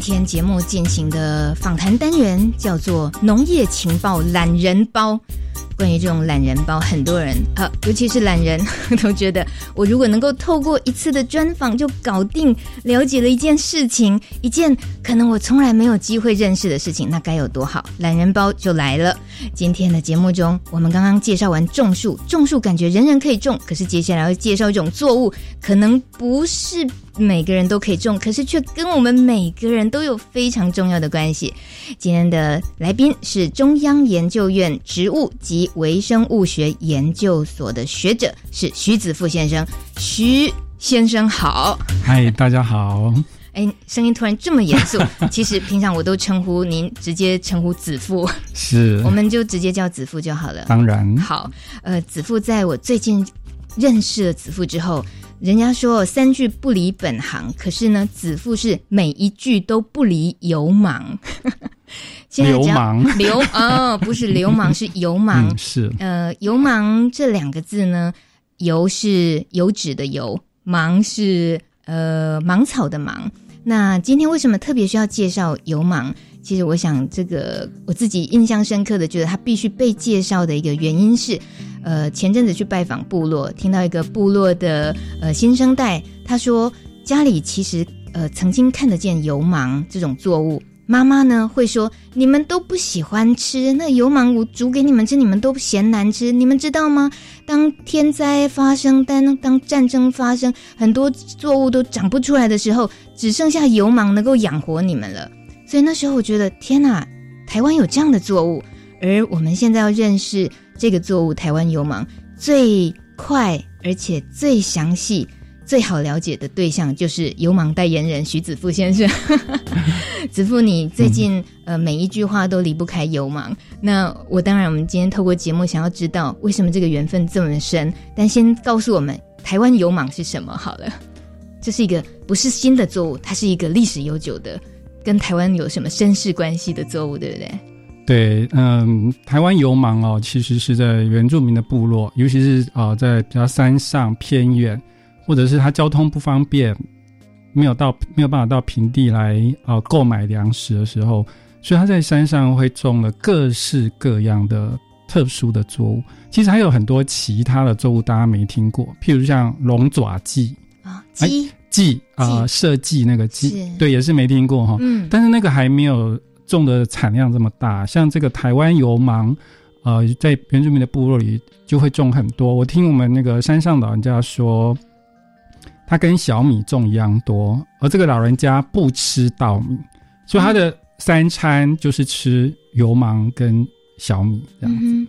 今天节目进行的访谈单元叫做“农业情报懒人包”。关于这种懒人包，很多人啊，尤其是懒人，都觉得我如果能够透过一次的专访就搞定，了解了一件事情，一件可能我从来没有机会认识的事情，那该有多好！懒人包就来了。今天的节目中，我们刚刚介绍完种树，种树感觉人人可以种，可是接下来要介绍一种作物，可能不是。每个人都可以种，可是却跟我们每个人都有非常重要的关系。今天的来宾是中央研究院植物及微生物学研究所的学者，是徐子富先生。徐先生好，嗨，大家好。哎，声音突然这么严肃。其实平常我都称呼您，直接称呼子父，是，我们就直接叫子父就好了。当然，好。呃，子父在我最近认识了子父之后。人家说三句不离本行，可是呢，子父是每一句都不离油芒。现在讲流氓流 哦，不是流氓，是油芒。嗯、是呃，油氓这两个字呢，油是油脂的油，忙是呃芒草的芒。那今天为什么特别需要介绍油芒？其实我想，这个我自己印象深刻的，觉得它必须被介绍的一个原因是。呃，前阵子去拜访部落，听到一个部落的呃新生代，他说家里其实呃曾经看得见油芒这种作物，妈妈呢会说你们都不喜欢吃那油芒，我煮给你们吃，你们都嫌难吃，你们知道吗？当天灾发生，当当战争发生，很多作物都长不出来的时候，只剩下油芒能够养活你们了。所以那时候我觉得天哪，台湾有这样的作物，而我们现在要认识。这个作物台湾油芒最快而且最详细、最好了解的对象就是油芒代言人徐子富先生。子富，你最近、嗯、呃每一句话都离不开油芒。那我当然，我们今天透过节目想要知道为什么这个缘分这么深。但先告诉我们，台湾油芒是什么好了。这是一个不是新的作物，它是一个历史悠久的，跟台湾有什么身世关系的作物，对不对？对，嗯，台湾油芒哦，其实是在原住民的部落，尤其是啊、呃，在比较山上偏远，或者是他交通不方便，没有到没有办法到平地来啊、呃、购买粮食的时候，所以他在山上会种了各式各样的特殊的作物。其实还有很多其他的作物，大家没听过，譬如像龙爪蓟啊，蓟蓟啊，社稷那个蓟，对，也是没听过哈。嗯，但是那个还没有。种的产量这么大，像这个台湾油芒，呃，在原住民的部落里就会种很多。我听我们那个山上老人家说，他跟小米种一样多，而这个老人家不吃稻米，所以他的三餐就是吃油芒跟小米这样子。嗯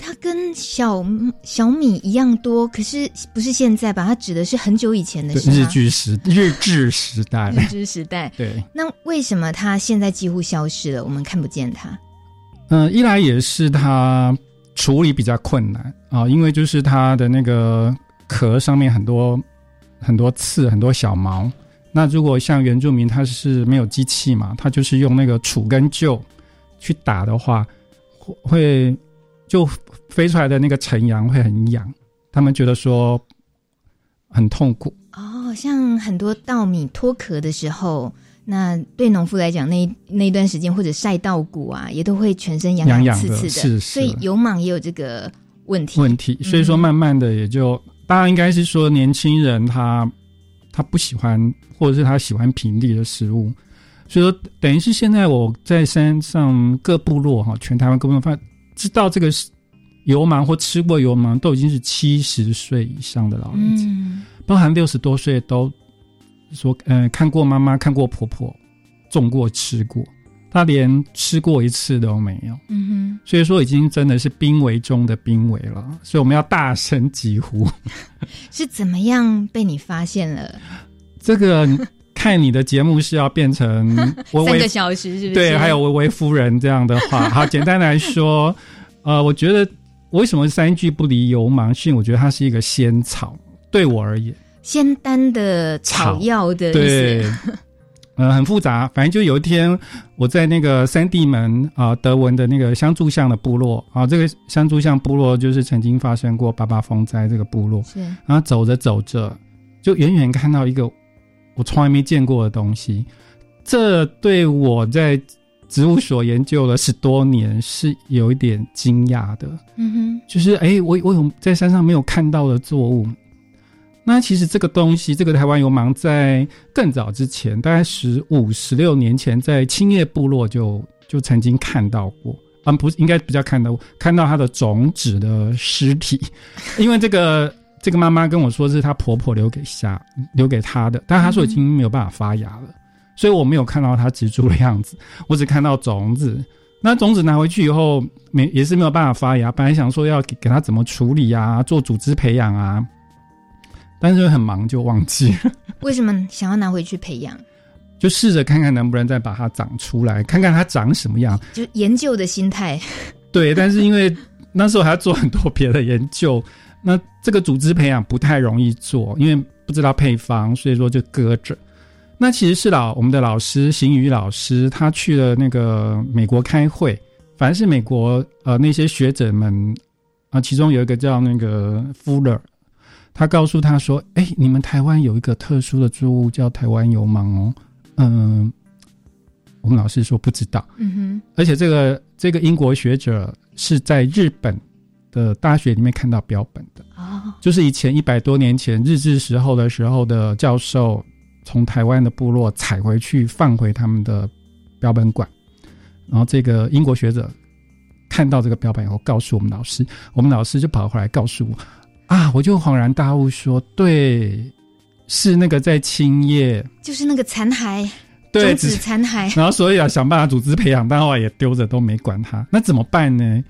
它跟小小米一样多，可是不是现在吧？他指的是很久以前的事，日据时日治时代，日治时代。对，那为什么它现在几乎消失了？我们看不见它。嗯、呃，一来也是它处理比较困难啊、呃，因为就是它的那个壳上面很多很多刺，很多小毛。那如果像原住民，他是没有机器嘛，他就是用那个杵跟臼去打的话，会。就飞出来的那个晨阳会很痒，他们觉得说很痛苦。哦，像很多稻米脱壳的时候，那对农夫来讲，那那段时间或者晒稻谷啊，也都会全身痒痒刺刺的。是，是，所以油蟒也有这个问题。问题，所以说慢慢的也就，当然、嗯、应该是说年轻人他他不喜欢，或者是他喜欢平地的食物，所以说等于是现在我在山上各部落哈，全台湾各部落发。知道这个油芒或吃过油芒都已经是七十岁以上的老人家，嗯、包含六十多岁都说，嗯、呃，看过妈妈，看过婆婆种过吃过，他连吃过一次都没有。嗯哼，所以说已经真的是濒危中的濒危了，所以我们要大声疾呼。是怎么样被你发现了？这个看你的节目是要变成 三个小时，是不是？对，还有微微夫人这样的话。好，简单来说，呃，我觉得为什么三句不离油芒是因为我觉得它是一个仙草，对我而言，仙丹的草药的意思。对，呃，很复杂。反正就有一天我在那个三地门啊、呃，德文的那个香柱巷的部落啊、呃，这个香柱巷部落就是曾经发生过八八风灾这个部落。是，然后走着走着，就远远看到一个。我从来没见过的东西，这对我在植物所研究了十多年是有一点惊讶的。嗯哼，就是哎、欸，我我有在山上没有看到的作物。那其实这个东西，这个台湾油芒在更早之前，大概十五、十六年前，在青叶部落就就曾经看到过。嗯，不是，应该比较看到看到它的种子的尸体，因为这个。这个妈妈跟我说，是她婆婆留给下留给她的，但她说已经没有办法发芽了，所以我没有看到它植株的样子，我只看到种子。那种子拿回去以后，没也是没有办法发芽。本来想说要给给它怎么处理啊，做组织培养啊，但是很忙就忘记了。为什么想要拿回去培养？就试着看看能不能再把它长出来，看看它长什么样。就研究的心态。对，但是因为那时候还要做很多别的研究。那这个组织培养不太容易做，因为不知道配方，所以说就搁着。那其实是老我们的老师邢宇老师，他去了那个美国开会，反正是美国呃那些学者们啊、呃，其中有一个叫那个 Fuller，他告诉他说：“哎、欸，你们台湾有一个特殊的作物叫台湾油芒哦。”嗯，我们老师说不知道。嗯哼，而且这个这个英国学者是在日本。的大学里面看到标本的，oh. 就是以前一百多年前日治时候的时候的教授从台湾的部落采回去放回他们的标本馆，然后这个英国学者看到这个标本以后告诉我们老师，我们老师就跑回来告诉我啊，我就恍然大悟说，对，是那个在青叶，就是那个残骸，对，种子残骸，然后所以啊想办法组织培养，但后来也丢着都没管它，那怎么办呢？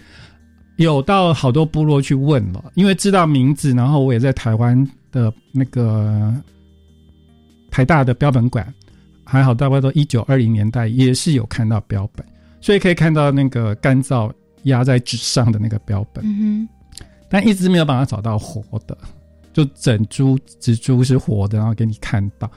有到好多部落去问了，因为知道名字，然后我也在台湾的那个台大的标本馆，还好大概都一九二零年代也是有看到标本，所以可以看到那个干燥压在纸上的那个标本，嗯哼，但一直没有办法找到活的，就整株植株是活的，然后给你看到。